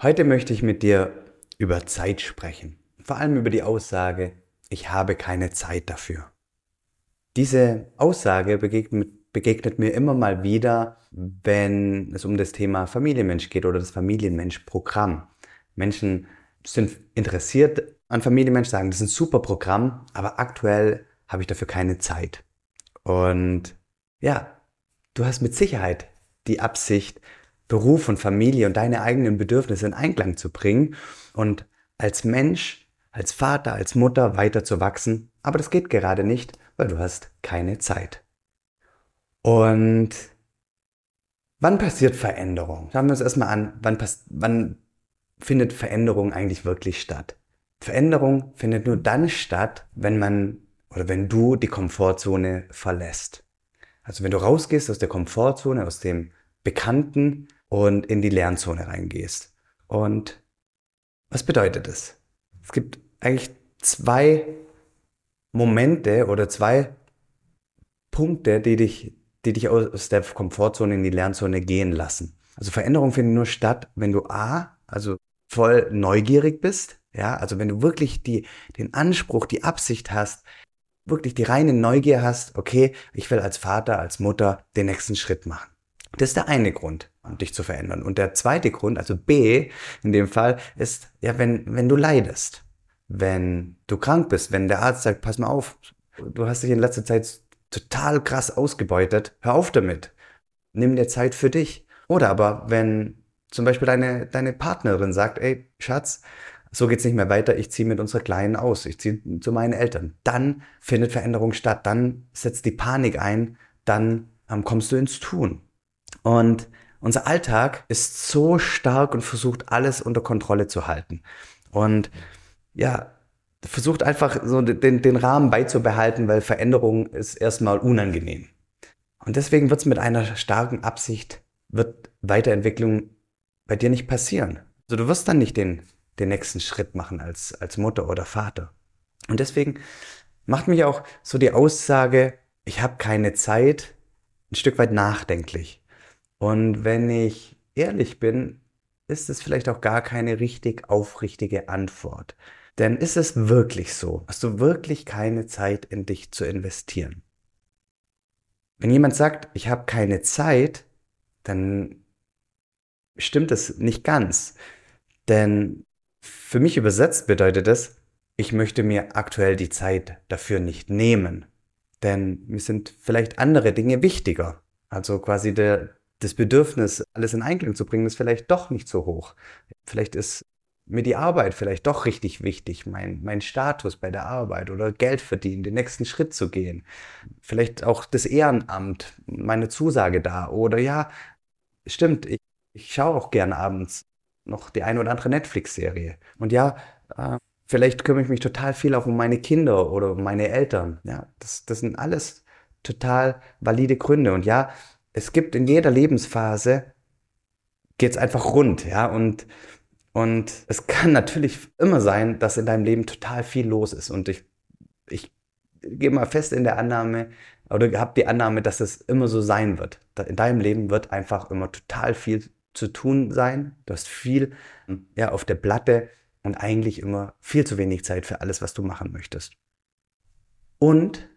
Heute möchte ich mit dir über Zeit sprechen. Vor allem über die Aussage, ich habe keine Zeit dafür. Diese Aussage begegnet, begegnet mir immer mal wieder, wenn es um das Thema Familienmensch geht oder das Familienmensch-Programm. Menschen sind interessiert an Familienmensch, sagen, das ist ein super Programm, aber aktuell habe ich dafür keine Zeit. Und ja, du hast mit Sicherheit die Absicht, Beruf und Familie und deine eigenen Bedürfnisse in Einklang zu bringen und als Mensch, als Vater, als Mutter weiter zu wachsen. Aber das geht gerade nicht, weil du hast keine Zeit. Und wann passiert Veränderung? Schauen wir uns erstmal an, wann, wann findet Veränderung eigentlich wirklich statt? Veränderung findet nur dann statt, wenn man oder wenn du die Komfortzone verlässt. Also wenn du rausgehst aus der Komfortzone, aus dem Bekannten, und in die Lernzone reingehst. Und was bedeutet das? Es gibt eigentlich zwei Momente oder zwei Punkte, die dich, die dich aus der Komfortzone in die Lernzone gehen lassen. Also Veränderung findet nur statt, wenn du A, also voll neugierig bist, ja, also wenn du wirklich die, den Anspruch, die Absicht hast, wirklich die reine Neugier hast, okay, ich will als Vater, als Mutter den nächsten Schritt machen. Das ist der eine Grund, dich zu verändern. Und der zweite Grund, also B in dem Fall, ist, ja, wenn, wenn du leidest, wenn du krank bist, wenn der Arzt sagt, pass mal auf, du hast dich in letzter Zeit total krass ausgebeutet, hör auf damit. Nimm dir Zeit für dich. Oder aber, wenn zum Beispiel deine, deine Partnerin sagt, ey, Schatz, so geht's nicht mehr weiter, ich ziehe mit unserer Kleinen aus, ich ziehe zu meinen Eltern. Dann findet Veränderung statt, dann setzt die Panik ein, dann ähm, kommst du ins Tun. Und unser Alltag ist so stark und versucht alles unter Kontrolle zu halten. Und ja, versucht einfach so den, den Rahmen beizubehalten, weil Veränderung ist erstmal unangenehm. Und deswegen wird es mit einer starken Absicht, wird Weiterentwicklung bei dir nicht passieren. Also du wirst dann nicht den, den nächsten Schritt machen als, als Mutter oder Vater. Und deswegen macht mich auch so die Aussage, ich habe keine Zeit, ein Stück weit nachdenklich. Und wenn ich ehrlich bin, ist es vielleicht auch gar keine richtig aufrichtige Antwort. Denn ist es wirklich so? Hast du wirklich keine Zeit in dich zu investieren? Wenn jemand sagt, ich habe keine Zeit, dann stimmt es nicht ganz. Denn für mich übersetzt bedeutet es, ich möchte mir aktuell die Zeit dafür nicht nehmen. Denn mir sind vielleicht andere Dinge wichtiger. Also quasi der, das Bedürfnis, alles in Einklang zu bringen, ist vielleicht doch nicht so hoch. Vielleicht ist mir die Arbeit vielleicht doch richtig wichtig, mein, mein Status bei der Arbeit oder Geld verdienen, den nächsten Schritt zu gehen. Vielleicht auch das Ehrenamt, meine Zusage da. Oder ja, stimmt, ich, ich schaue auch gern abends noch die eine oder andere Netflix-Serie. Und ja, äh, vielleicht kümmere ich mich total viel auch um meine Kinder oder um meine Eltern. Ja, das, das sind alles total valide Gründe. Und ja, es gibt in jeder Lebensphase geht es einfach rund, ja, und, und es kann natürlich immer sein, dass in deinem Leben total viel los ist und ich, ich gehe mal fest in der Annahme oder habe die Annahme, dass es immer so sein wird. In deinem Leben wird einfach immer total viel zu tun sein. Du hast viel ja, auf der Platte und eigentlich immer viel zu wenig Zeit für alles, was du machen möchtest. Und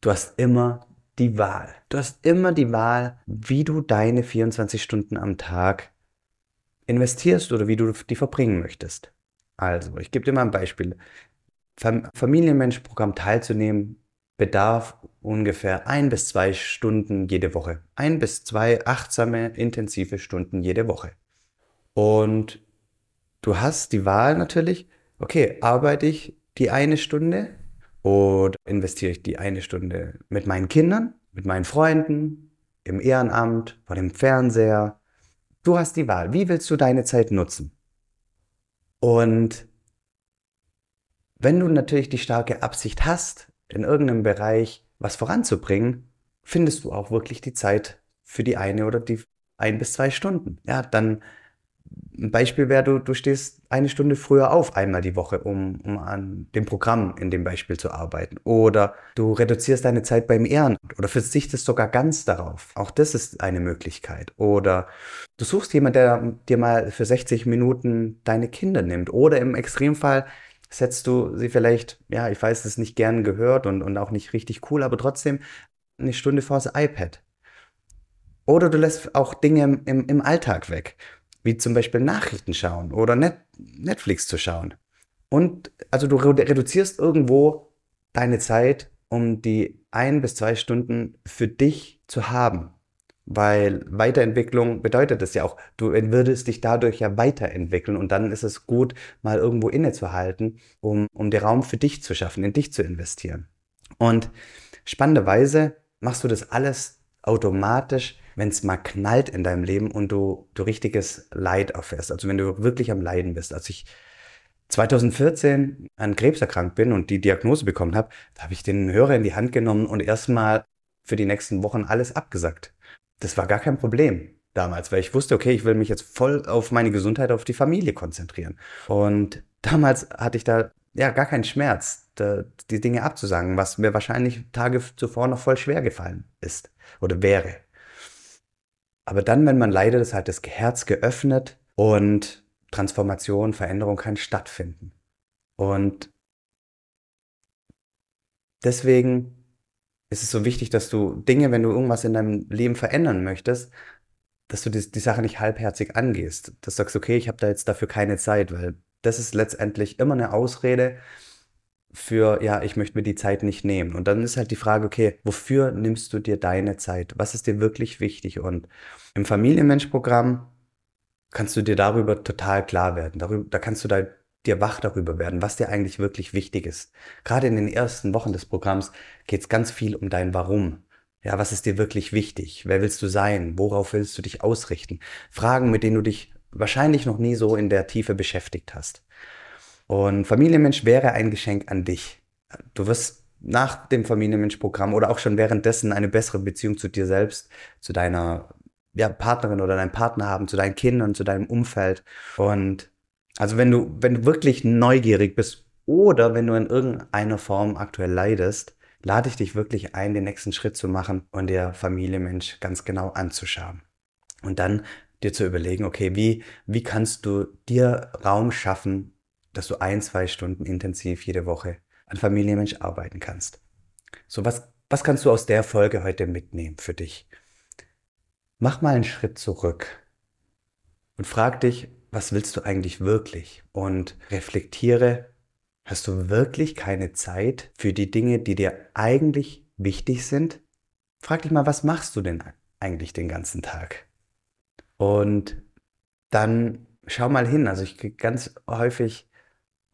du hast immer die Wahl. Du hast immer die Wahl, wie du deine 24 Stunden am Tag investierst oder wie du die verbringen möchtest. Also, ich gebe dir mal ein Beispiel. Familienmensch-Programm teilzunehmen bedarf ungefähr ein bis zwei Stunden jede Woche. Ein bis zwei achtsame, intensive Stunden jede Woche. Und du hast die Wahl natürlich, okay, arbeite ich die eine Stunde oder investiere ich die eine Stunde mit meinen Kindern, mit meinen Freunden, im Ehrenamt, vor dem Fernseher. Du hast die Wahl. Wie willst du deine Zeit nutzen? Und wenn du natürlich die starke Absicht hast, in irgendeinem Bereich was voranzubringen, findest du auch wirklich die Zeit für die eine oder die ein bis zwei Stunden. Ja, dann ein Beispiel wäre, du, du stehst eine Stunde früher auf, einmal die Woche, um, um an dem Programm in dem Beispiel zu arbeiten. Oder du reduzierst deine Zeit beim Ehrenamt oder verzichtest sogar ganz darauf. Auch das ist eine Möglichkeit. Oder du suchst jemanden, der dir mal für 60 Minuten deine Kinder nimmt. Oder im Extremfall setzt du sie vielleicht, ja, ich weiß, es ist nicht gern gehört und, und auch nicht richtig cool, aber trotzdem eine Stunde vor das iPad. Oder du lässt auch Dinge im, im Alltag weg wie zum Beispiel Nachrichten schauen oder Net Netflix zu schauen. Und also du reduzierst irgendwo deine Zeit, um die ein bis zwei Stunden für dich zu haben. Weil Weiterentwicklung bedeutet das ja auch, du würdest dich dadurch ja weiterentwickeln und dann ist es gut, mal irgendwo innezuhalten, um, um den Raum für dich zu schaffen, in dich zu investieren. Und spannenderweise machst du das alles automatisch, wenn es mal knallt in deinem Leben und du, du richtiges Leid erfährst. Also wenn du wirklich am Leiden bist. Als ich 2014 an Krebs erkrankt bin und die Diagnose bekommen habe, da habe ich den Hörer in die Hand genommen und erstmal für die nächsten Wochen alles abgesagt. Das war gar kein Problem damals, weil ich wusste, okay, ich will mich jetzt voll auf meine Gesundheit, auf die Familie konzentrieren. Und damals hatte ich da ja gar keinen Schmerz, da, die Dinge abzusagen, was mir wahrscheinlich Tage zuvor noch voll schwer gefallen ist oder wäre. Aber dann, wenn man leidet, ist halt das Herz geöffnet und Transformation, Veränderung kann stattfinden. Und deswegen ist es so wichtig, dass du Dinge, wenn du irgendwas in deinem Leben verändern möchtest, dass du die, die Sache nicht halbherzig angehst. Dass du sagst, okay, ich habe da jetzt dafür keine Zeit, weil das ist letztendlich immer eine Ausrede, für, ja, ich möchte mir die Zeit nicht nehmen. Und dann ist halt die Frage, okay, wofür nimmst du dir deine Zeit? Was ist dir wirklich wichtig? Und im Familienmensch-Programm kannst du dir darüber total klar werden. Darüber, da kannst du da, dir wach darüber werden, was dir eigentlich wirklich wichtig ist. Gerade in den ersten Wochen des Programms geht es ganz viel um dein Warum. Ja, was ist dir wirklich wichtig? Wer willst du sein? Worauf willst du dich ausrichten? Fragen, mit denen du dich wahrscheinlich noch nie so in der Tiefe beschäftigt hast. Und Familienmensch wäre ein Geschenk an dich. Du wirst nach dem Familienmensch-Programm oder auch schon währenddessen eine bessere Beziehung zu dir selbst, zu deiner ja, Partnerin oder deinem Partner haben, zu deinen Kindern, zu deinem Umfeld. Und also wenn du, wenn du wirklich neugierig bist oder wenn du in irgendeiner Form aktuell leidest, lade ich dich wirklich ein, den nächsten Schritt zu machen und dir Familienmensch ganz genau anzuschauen. Und dann dir zu überlegen, okay, wie, wie kannst du dir Raum schaffen, dass du ein, zwei Stunden intensiv jede Woche an Familienmensch arbeiten kannst. So, was, was kannst du aus der Folge heute mitnehmen für dich? Mach mal einen Schritt zurück und frag dich, was willst du eigentlich wirklich? Und reflektiere, hast du wirklich keine Zeit für die Dinge, die dir eigentlich wichtig sind? Frag dich mal, was machst du denn eigentlich den ganzen Tag? Und dann schau mal hin. Also ich kriege ganz häufig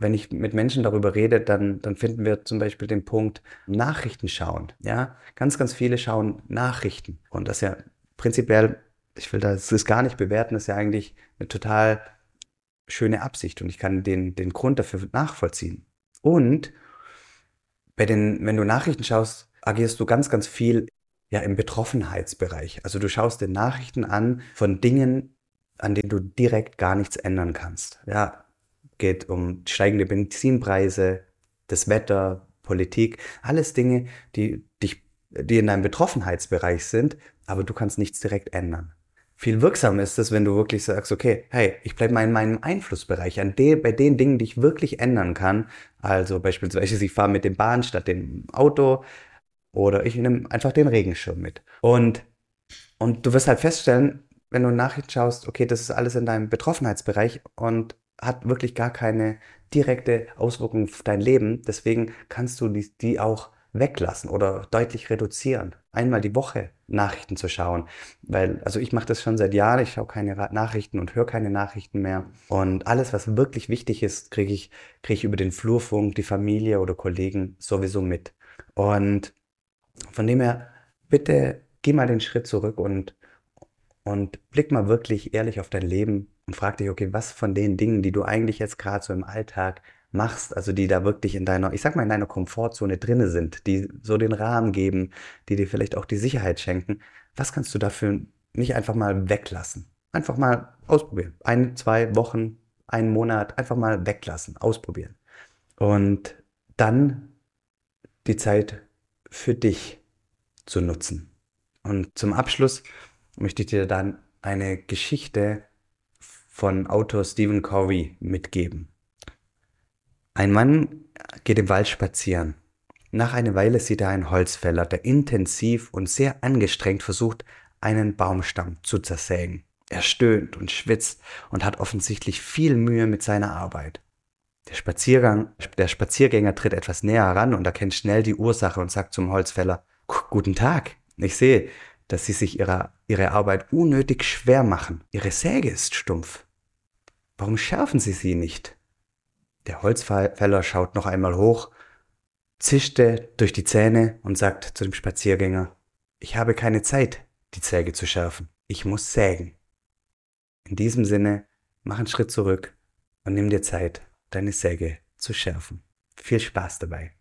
wenn ich mit Menschen darüber rede, dann, dann finden wir zum Beispiel den Punkt Nachrichten schauen. Ja, ganz, ganz viele schauen Nachrichten. Und das ist ja prinzipiell, ich will das gar nicht bewerten, das ist ja eigentlich eine total schöne Absicht und ich kann den, den Grund dafür nachvollziehen. Und bei den, wenn du Nachrichten schaust, agierst du ganz, ganz viel ja im Betroffenheitsbereich. Also du schaust dir Nachrichten an von Dingen, an denen du direkt gar nichts ändern kannst. Ja, geht um steigende Benzinpreise, das Wetter, Politik, alles Dinge, die dich, die in deinem Betroffenheitsbereich sind, aber du kannst nichts direkt ändern. Viel wirksamer ist es, wenn du wirklich sagst, okay, hey, ich bleibe mal in meinem Einflussbereich, an de, bei den Dingen, die ich wirklich ändern kann. Also beispielsweise, ich fahre mit dem Bahn statt dem Auto oder ich nehme einfach den Regenschirm mit. Und, und du wirst halt feststellen, wenn du Nachrichten schaust, okay, das ist alles in deinem Betroffenheitsbereich und hat wirklich gar keine direkte Auswirkung auf dein Leben. Deswegen kannst du die, die auch weglassen oder deutlich reduzieren. Einmal die Woche Nachrichten zu schauen. Weil, also ich mache das schon seit Jahren, ich schaue keine Nachrichten und höre keine Nachrichten mehr. Und alles, was wirklich wichtig ist, kriege ich, krieg ich über den Flurfunk, die Familie oder Kollegen sowieso mit. Und von dem her, bitte geh mal den Schritt zurück und, und blick mal wirklich ehrlich auf dein Leben und frag dich, okay, was von den Dingen, die du eigentlich jetzt gerade so im Alltag machst, also die da wirklich in deiner, ich sag mal, in deiner Komfortzone drinne sind, die so den Rahmen geben, die dir vielleicht auch die Sicherheit schenken, was kannst du dafür nicht einfach mal weglassen? Einfach mal ausprobieren. Ein, zwei Wochen, einen Monat, einfach mal weglassen, ausprobieren. Und dann die Zeit für dich zu nutzen. Und zum Abschluss möchte ich dir dann eine Geschichte von Autor Stephen Covey mitgeben. Ein Mann geht im Wald spazieren. Nach einer Weile sieht er einen Holzfäller, der intensiv und sehr angestrengt versucht, einen Baumstamm zu zersägen. Er stöhnt und schwitzt und hat offensichtlich viel Mühe mit seiner Arbeit. Der, Spaziergang, der Spaziergänger tritt etwas näher heran und erkennt schnell die Ursache und sagt zum Holzfäller, Guten Tag, ich sehe, dass Sie sich ihre, Ihre Arbeit unnötig schwer machen. Ihre Säge ist stumpf. Warum schärfen Sie sie nicht? Der Holzfäller schaut noch einmal hoch, zischte durch die Zähne und sagt zu dem Spaziergänger, ich habe keine Zeit, die Säge zu schärfen. Ich muss sägen. In diesem Sinne, mach einen Schritt zurück und nimm dir Zeit, deine Säge zu schärfen. Viel Spaß dabei.